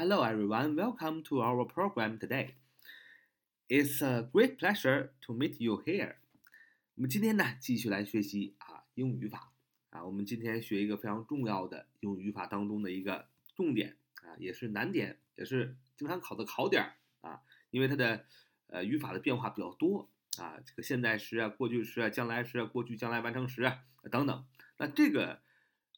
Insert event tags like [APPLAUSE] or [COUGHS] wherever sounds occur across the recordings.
Hello, everyone. Welcome to our program today. It's a great pleasure to meet you here. 我们今天呢，继续来学习啊英语语法啊。我们今天学一个非常重要的英语语法当中的一个重点啊，也是难点，也是经常考的考点啊。因为它的呃语法的变化比较多啊，这个现在时啊、过去时啊、将来时啊、过去将来完成时啊等等。那这个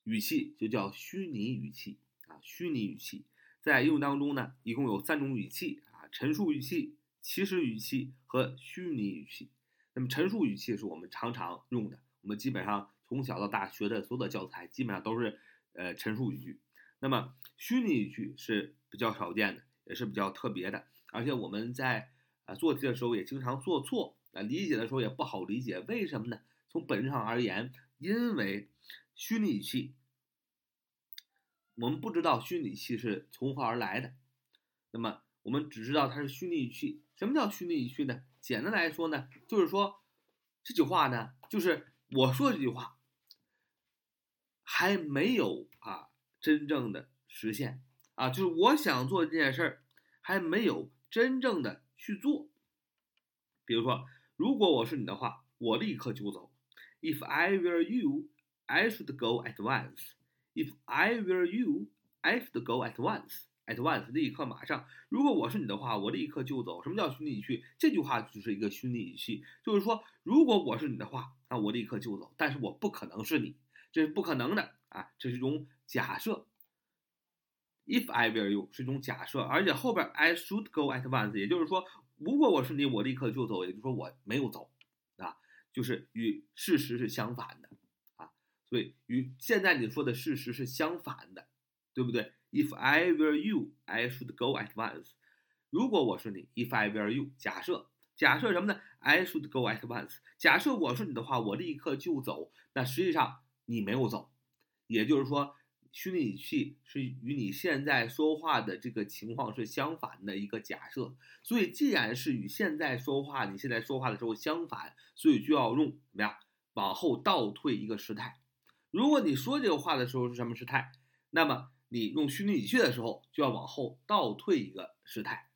语气就叫虚拟语气啊，虚拟语气在应用当中呢，一共有三种语气啊：陈述语气、祈使语气和虚拟语气。那么陈述语气是我们常常用的，我们基本上从小到大学的所有的教材基本上都是呃陈述语句。那么虚拟语句是比较少见的，也是比较特别的，而且我们在啊做题的时候也经常做错啊，理解的时候也不好理解。为什么呢？从本质上而言，因为虚拟语气，我们不知道虚拟语气是从何而来的，那么我们只知道它是虚拟语气。什么叫虚拟语气呢？简单来说呢，就是说这句话呢，就是我说这句话还没有啊真正的实现啊，就是我想做这件事儿还没有真正的去做。比如说，如果我是你的话，我立刻就走。If I were you, I should go at once. If I were you, I should go at once. At once，立刻马上。如果我是你的话，我立刻就走。什么叫虚拟语气？这句话就是一个虚拟语气，就是说，如果我是你的话，那我立刻就走。但是我不可能是你，这是不可能的啊，这是一种假设。If I were you 是一种假设，而且后边 I should go at once，也就是说，如果我是你，我立刻就走。也就是说，我没有走啊，就是与事实是相反的，所以与现在你说的事实是相反的，对不对？If I were you, I should go at once。如果我是你，If I were you，假设假设什么呢？I should go at once。假设我是你的话，我立刻就走。那实际上你没有走，也就是说，虚拟语气是与你现在说话的这个情况是相反的一个假设。所以，既然是与现在说话，你现在说话的时候相反，所以就要用怎么样？往后倒退一个时态。如果你说这个话的时候是什么时态？那么你用虚拟语气的时候，就要往后倒退一个时态，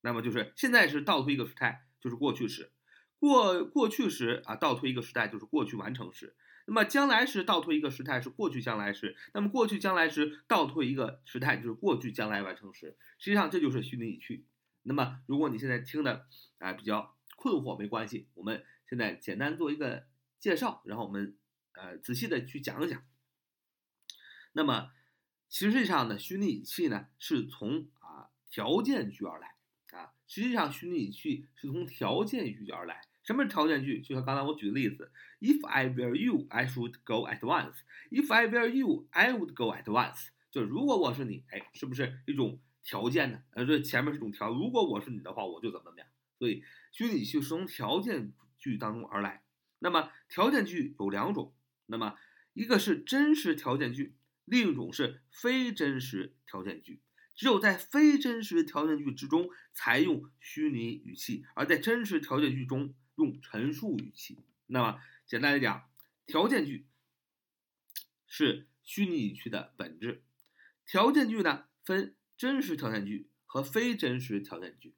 那么就是现在是倒退一个时态，就是过去时；过过去时啊，倒退一个时态就是过去完成时；那么将来时倒退一个时态是过去将来时；那么过去将来时倒退一个时态就是过去将来完成时。实际上这就是虚拟语气。那么如果你现在听的啊比较困惑，没关系，我们现在简单做一个介绍，然后我们呃仔细的去讲一讲。那么。实际上呢，虚拟语气呢是从啊条件句而来啊。实际上，虚拟语气是从条件句而来。什么是条件句？就像刚才我举的例子，If I were you, I should go at once. If I were you, I would go at once. 就是如果我是你，哎，是不是一种条件呢？呃，这前面是种条。如果我是你的话，我就怎么怎么样。所以，虚拟语气是从条件句当中而来。那么，条件句有两种。那么，一个是真实条件句。另一种是非真实条件句，只有在非真实条件句之中才用虚拟语气，而在真实条件句中用陈述语气。那么简单来讲，条件句是虚拟语气的本质。条件句呢分真实条件句和非真实条件句，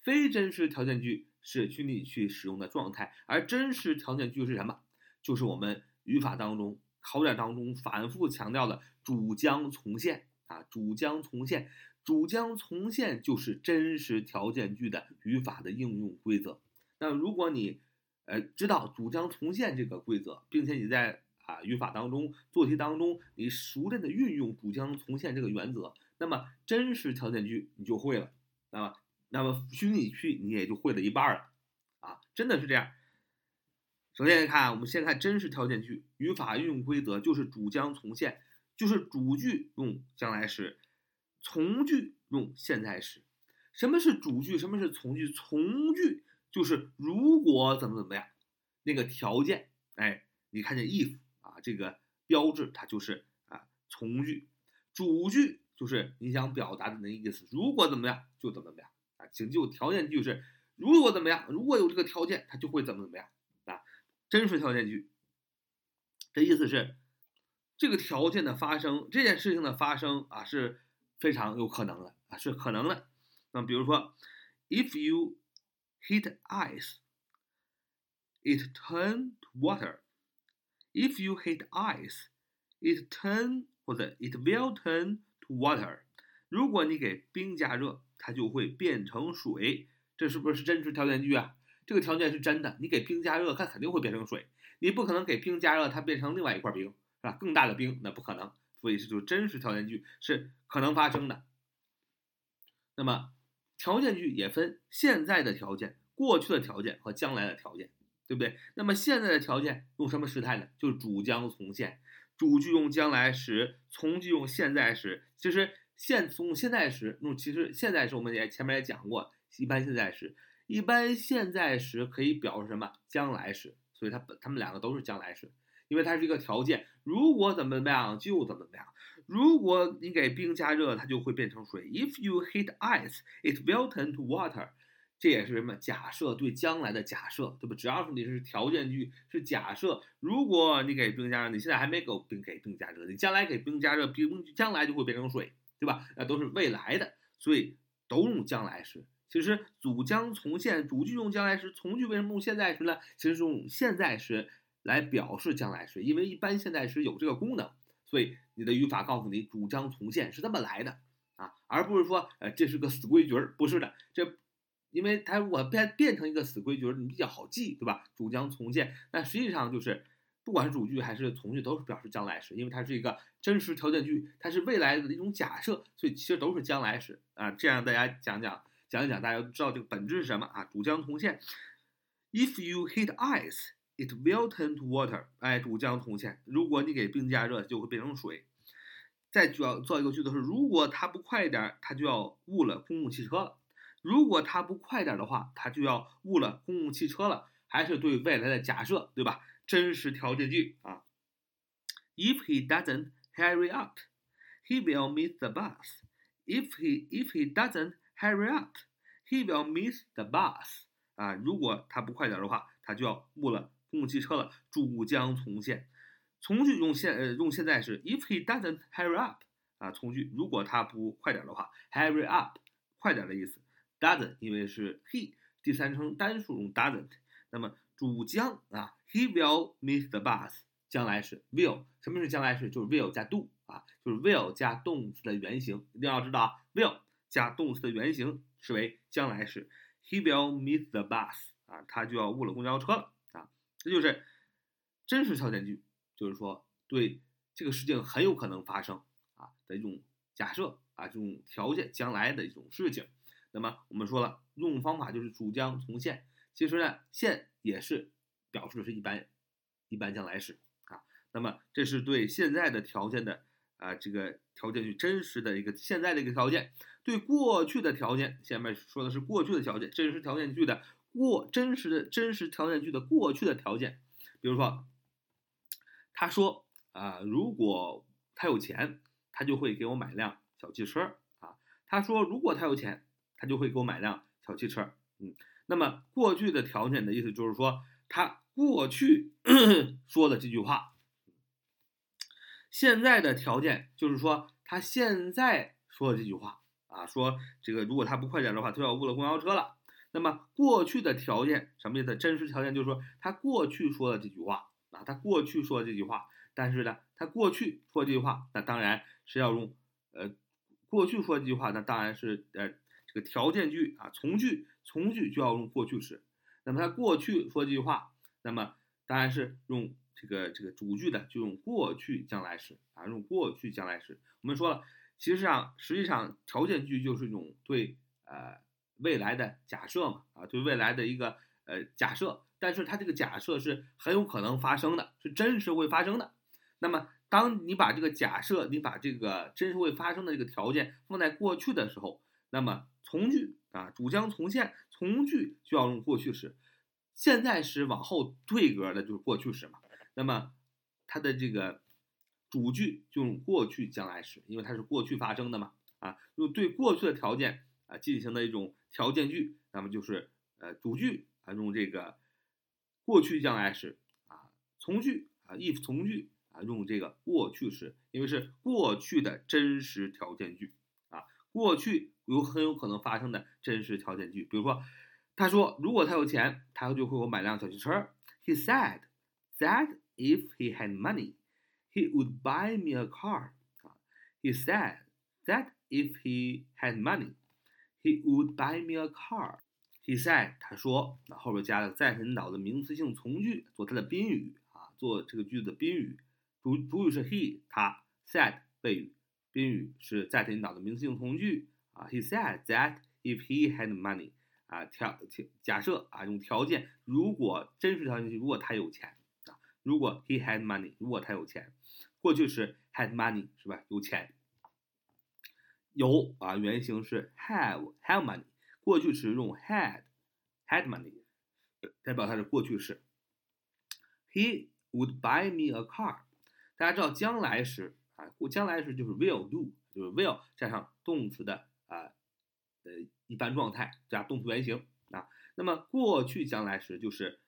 非真实条件句是虚拟语气使用的状态，而真实条件句是什么？就是我们语法当中。考点当中反复强调的主将从现啊，主将从现，主将从现就是真实条件句的语法的应用规则。那如果你呃知道主将从现这个规则，并且你在啊语法当中做题当中你熟练的运用主将从现这个原则，那么真实条件句你就会了，那么那么虚拟句你也就会了一半了啊，真的是这样。首先看，我们先看真实条件句语法运用规则，就是主将从现，就是主句用将来时，从句用现在时。什么是主句？什么是从句？从句就是如果怎么怎么样，那个条件，哎，你看见 if 啊这个标志，它就是啊从句。主句就是你想表达的那意思，如果怎么样就怎么怎么样啊。请记住，条件句是如果怎么样，如果有这个条件，它就会怎么怎么样。真实条件句，这意思是，这个条件的发生，这件事情的发生啊，是非常有可能的啊，是可能的。那比如说，If you heat ice, it turn to water. If you heat ice, it turn 或者 it will turn to water. 如果你给冰加热，它就会变成水。这是不是真实条件句啊？这个条件是真的。你给冰加热，它肯定会变成水。你不可能给冰加热，它变成另外一块冰，是吧？更大的冰，那不可能。所以这就是真实条件句，是可能发生的。那么条件句也分现在的条件、过去的条件和将来的条件，对不对？那么现在的条件用什么时态呢？就是主将从现，主句用将来时，从句用现在时。其实现从现在时用，其实现在时我们也前面也讲过，一般现在时，一般现在时可以表示什么？将来时。所以它本它们两个都是将来时。因为它是一个条件，如果怎么怎么样就怎么怎么样。如果你给冰加热，它就会变成水。If you heat ice, it will turn to water。这也是什么假设对将来的假设，对吧？只要是你是条件句，是假设。如果你给冰加热，你现在还没给冰给冰加热，你将来给冰加热，冰将来就会变成水，对吧？那都是未来的，所以都用将来时。其实主将从现，主句用将来时，从句为什么用现在时呢？其实用现在时。来表示将来时，因为一般现在时有这个功能，所以你的语法告诉你主将从现是这么来的啊，而不是说呃这是个死规矩儿，不是的，这因为它如果变变成一个死规矩儿，你比较好记，对吧？主将从现，但实际上就是不管是主句还是从句都是表示将来时，因为它是一个真实条件句，它是未来的一种假设，所以其实都是将来时啊。这样大家讲讲讲一讲，大家都知道这个本质是什么啊？主将从现，If you heat ice。It will turn to water。哎，主将从现。如果你给冰加热，就会变成水。再主要做一个句子是：如果它不快一点，它就要误了公共汽车了。如果它不快点的话，它就要误了公共汽车了。还是对未来的假设，对吧？真实条件句啊。If he doesn't hurry up, he will miss the bus. If he if he doesn't hurry up, he will miss the bus. 啊，如果他不快点的话，他就要误了。公共汽车了，主将从现，从句用现呃用现在时，if he doesn't hurry up 啊，从句如果他不快点的话，hurry up 快点的意思，doesn't 因为是 he 第三称单数用 doesn't，那么主将啊，he will miss the bus 将来时 will 什么是将来时？就是 will 加 do 啊，就是 will 加动词的原形，一定要知道啊，will 加动词的原形是为将来时，he will miss the bus 啊，他就要误了公交车了啊。这就是真实条件句，就是说对这个事情很有可能发生啊的一种假设啊，这种条件将来的一种事情。那么我们说了，用方法就是主将从现，其实呢，现也是表示的是一般一般将来时啊。那么这是对现在的条件的啊这个条件句真实的一个现在的一个条件，对过去的条件，下面说的是过去的条件，真实条件句的。过真实的真实条件句的过去的条件，比如说，他说啊，如果他有钱，他就会给我买辆小汽车啊。他说，如果他有钱，他就会给我买辆小汽车。嗯，那么过去的条件的意思就是说，他过去 [COUGHS] 说的这句话。现在的条件就是说，他现在说的这句话啊，说这个如果他不快点的话，他要误了公交车了。那么过去的条件什么意思？真实条件就是说他过去说的这句话啊，他过去说的这句话，但是呢，他过去说这句话，那当然是要用呃过去说这句话，那当然是呃这个条件句啊，从句从句就要用过去时。那么他过去说这句话，那么当然是用这个这个主句的，就用过去将来时啊，用过去将来时。我们说了，其实上实际上条件句就是一种对呃。未来的假设嘛，啊，对未来的一个呃假设，但是它这个假设是很有可能发生的，是真实会发生的。那么，当你把这个假设，你把这个真实会发生的这个条件放在过去的时候，那么从句啊，主将从现，从句就要用过去时，现在时往后退格的就是过去时嘛。那么它的这个主句就用过去将来时，因为它是过去发生的嘛，啊，用对过去的条件。啊，进行的一种条件句，那么就是呃主句啊用这个过去将来时啊，从句啊 if 从句啊用这个过去时，因为是过去的真实条件句啊。过去有很有可能发生的真实条件句。比如说，他说如果他有钱，他就会给我买辆小汽车。He said that if he had money, he would buy me a car. He said that if he had money, he would buy me a car. He said，他说，那后边加了在引导的名词性从句做它的宾语啊，做这个句子的宾语。主主语是 he，他 said 谓语，宾语是在引导的名词性从句啊。He said that if he had money，啊条假设啊用条件，如果真实条件句，如果他有钱，如果 he had money，如果他有钱，过去是 had money 是吧？有钱。有啊，原型是 have have money，过去时用 had had money，代表它是过去式。He would buy me a car。大家知道将来时啊，将来时就是 will do，就是 will 加上动词的啊呃一般状态加动词原形啊。那么过去将来时就是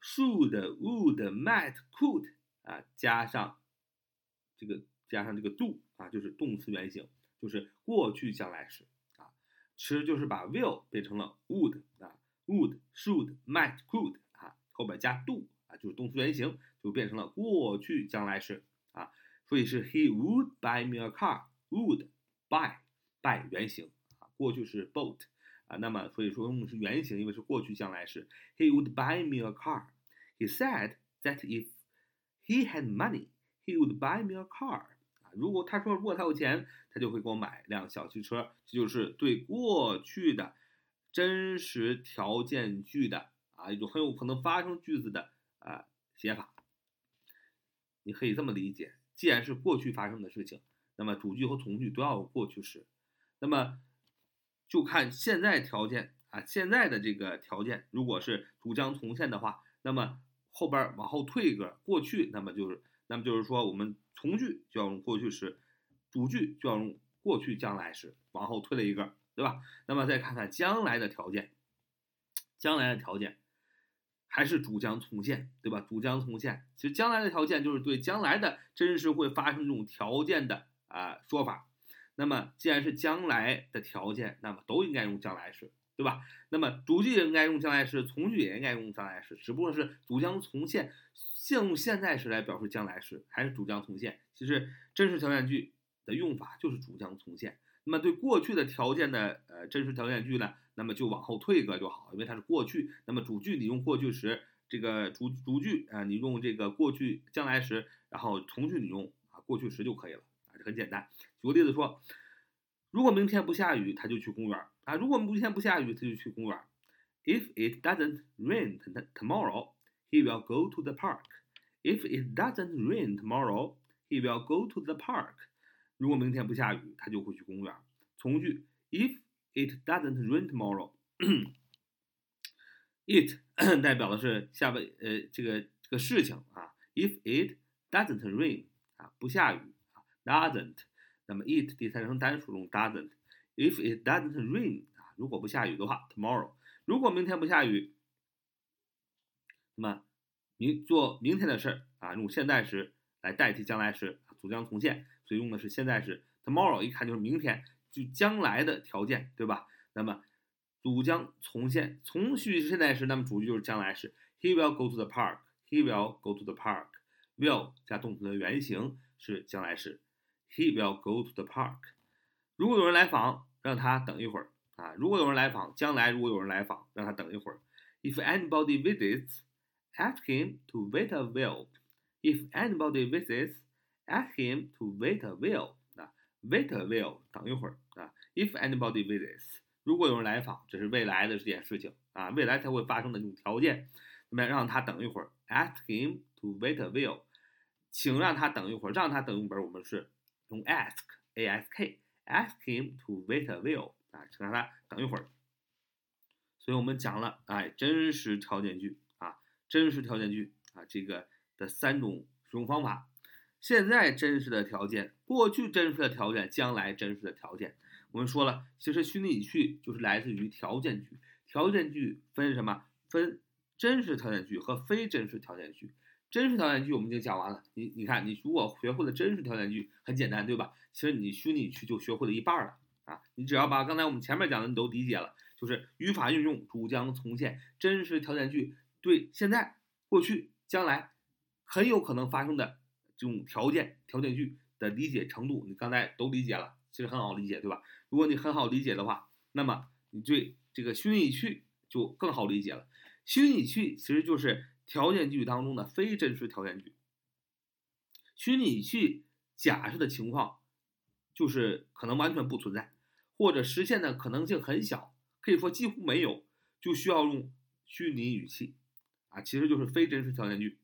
should would might could 啊加上这个加上这个 do 啊就是动词原形。就是过去将来时啊，其实就是把 will 变成了 would 啊，would should might could 啊，后边加 do 啊，就是动词原形，就变成了过去将来时啊，所以是 he would buy me a car，would buy buy 原形啊，过去是 bought 啊，那么所以说用的是原型，因为是过去将来时，he would buy me a car，he said that if he had money，he would buy me a car 啊。如果他说如果他有钱，他就会给我买辆小汽车，这就是对过去的真实条件句的啊一种很有可能发生句子的啊写法。你可以这么理解：既然是过去发生的事情，那么主句和从句都要有过去时。那么就看现在条件啊，现在的这个条件，如果是主将从现的话，那么后边往后退一个过去，那么就是。那么就是说，我们从句就要用过去时，主句就要用过去将来时，往后退了一个，对吧？那么再看看将来的条件，将来的条件还是主将从现，对吧？主将从现，其实将来的条件就是对将来的真实会发生这种条件的啊说法。那么既然是将来的条件，那么都应该用将来时。对吧？那么主句也应该用将来时，从句也应该用将来时，只不过是主将从现，现用现在时来表示将来时，还是主将从现。其实真实条件句的用法就是主将从现。那么对过去的条件的呃真实条件句呢，那么就往后退一个就好，因为它是过去。那么主句你用过去时，这个主主句啊，你用这个过去将来时，然后从句你用啊过去时就可以了，很简单。举个例子说。如果明天不下雨，他就去公园啊。如果明天不下雨，他就去公园。If it doesn't rain tomorrow, he will go to the park. If it doesn't rain tomorrow, he will go to the park. 如果明天不下雨，他就会去公园。从句：If it doesn't rain tomorrow, it 代表的是下边呃这个这个事情啊。If it doesn't rain 啊不下雨 doesn't 那么 it 第三人称单数用 doesn't。If it doesn't rain 啊，如果不下雨的话，tomorrow，如果明天不下雨，那么明做明天的事儿啊，用现在时来代替将来时，主将从现，所以用的是现在时。tomorrow 一看就是明天，就将来的条件，对吧？那么主将从现，从句是现在时，那么主句就是将来时。He will go to the park. He will go to the park. Will 加动词的原形是将来时。He will go to the park。如果有人来访，让他等一会儿啊。如果有人来访，将来如果有人来访，让他等一会儿。If anybody visits, ask him to wait a while. If anybody visits, ask him to wait a while. 啊，wait a while，等一会儿啊。If anybody visits，如果有人来访，这是未来的这件事情啊，未来才会发生的这种条件。那么让他等一会儿，ask him to wait a while，请让他等一会儿，让他等一会儿，我们是。用 ask a s k ask him to wait a while 啊，让他等一会儿。所以我们讲了，哎，真实条件句啊，真实条件句啊，这个的三种使用方法。现在真实的条件，过去真实的条件，将来真实的条件。我们说了，其实虚拟语句就是来自于条件句。条件句分什么？分真实条件句和非真实条件句。真实条件句我们已经讲完了，你你看，你如果学会了真实条件句，很简单，对吧？其实你虚拟句就学会了一半了啊，你只要把刚才我们前面讲的你都理解了，就是语法运用主将从现真实条件句对现在、过去、将来很有可能发生的这种条件条件句的理解程度，你刚才都理解了，其实很好理解，对吧？如果你很好理解的话，那么你对这个虚拟语气就更好理解了。虚拟语气其实就是条件句当中的非真实条件句。虚拟语气假设的情况，就是可能完全不存在，或者实现的可能性很小，可以说几乎没有，就需要用虚拟语气，啊，其实就是非真实条件句。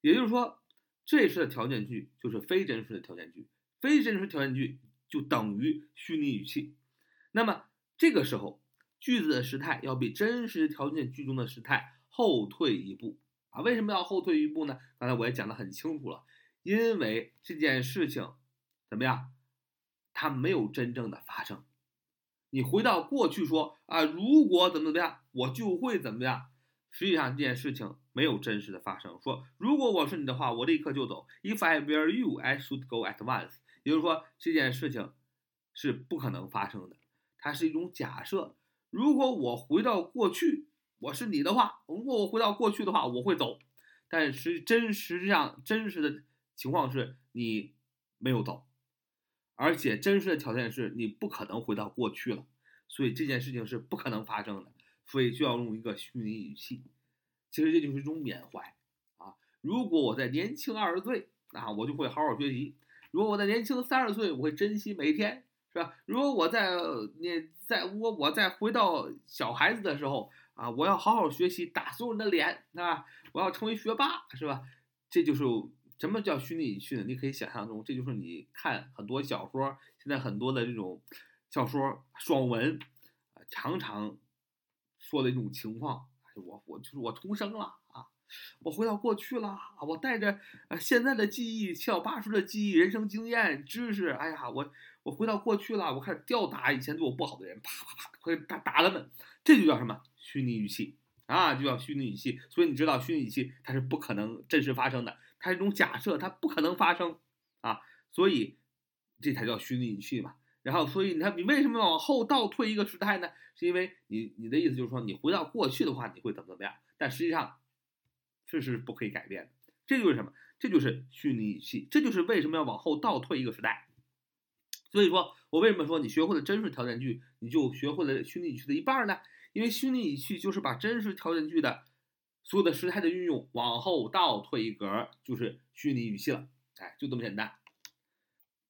也就是说，这时的条件句就是非真实的条件句，非真实条件句就等于虚拟语气。那么这个时候，句子的时态要比真实条件句中的时态后退一步啊？为什么要后退一步呢？刚才我也讲得很清楚了。因为这件事情怎么样，它没有真正的发生。你回到过去说啊，如果怎么怎么样，我就会怎么样。实际上这件事情没有真实的发生。说如果我是你的话，我立刻就走。If I were you, I should go at once。也就是说这件事情是不可能发生的，它是一种假设。如果我回到过去，我是你的话，如果我回到过去的话，我会走。但是真实际上真实的。情况是你没有走，而且真实的条件是你不可能回到过去了，所以这件事情是不可能发生的，所以就要用一个虚拟语气。其实这就是一种缅怀啊！如果我在年轻二十岁，那我就会好好学习；如果我在年轻三十岁，我会珍惜每一天，是吧？如果我在你在我我再回到小孩子的时候啊，我要好好学习，打所有人的脸，是吧？我要成为学霸，是吧？这就是。什么叫虚拟语气呢？你可以想象中，这就是你看很多小说，现在很多的这种小说爽文啊，常常说的一种情况。我我就是我重生了啊，我回到过去了，我带着呃现在的记忆、七老八十的记忆、人生经验、知识，哎呀，我我回到过去了，我开始吊打以前对我不好的人，啪啪啪，会打打他们，这就叫什么虚拟语气啊？就叫虚拟语气。所以你知道虚拟语气它是不可能真实发生的。它是一种假设，它不可能发生啊，所以这才叫虚拟语气嘛。然后，所以你看，你为什么往后倒退一个时态呢？是因为你你的意思就是说，你回到过去的话，你会怎么怎么样？但实际上，这是不可以改变的。这就是什么？这就是虚拟语气。这就是为什么要往后倒退一个时代。所以说我为什么说你学会了真实条件句，你就学会了虚拟语气的一半呢？因为虚拟语气就是把真实条件句的。所有的时态的运用往后倒退一格就是虚拟语气了，哎，就这么简单。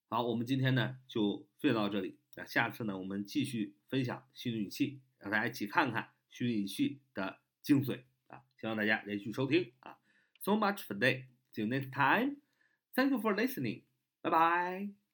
好，我们今天呢就分享到这里，那下次呢我们继续分享虚拟语气，让大家一起看看虚拟语气的精髓！希望大家连续收听啊。So much for today. See you next time. Thank you for listening. Bye bye.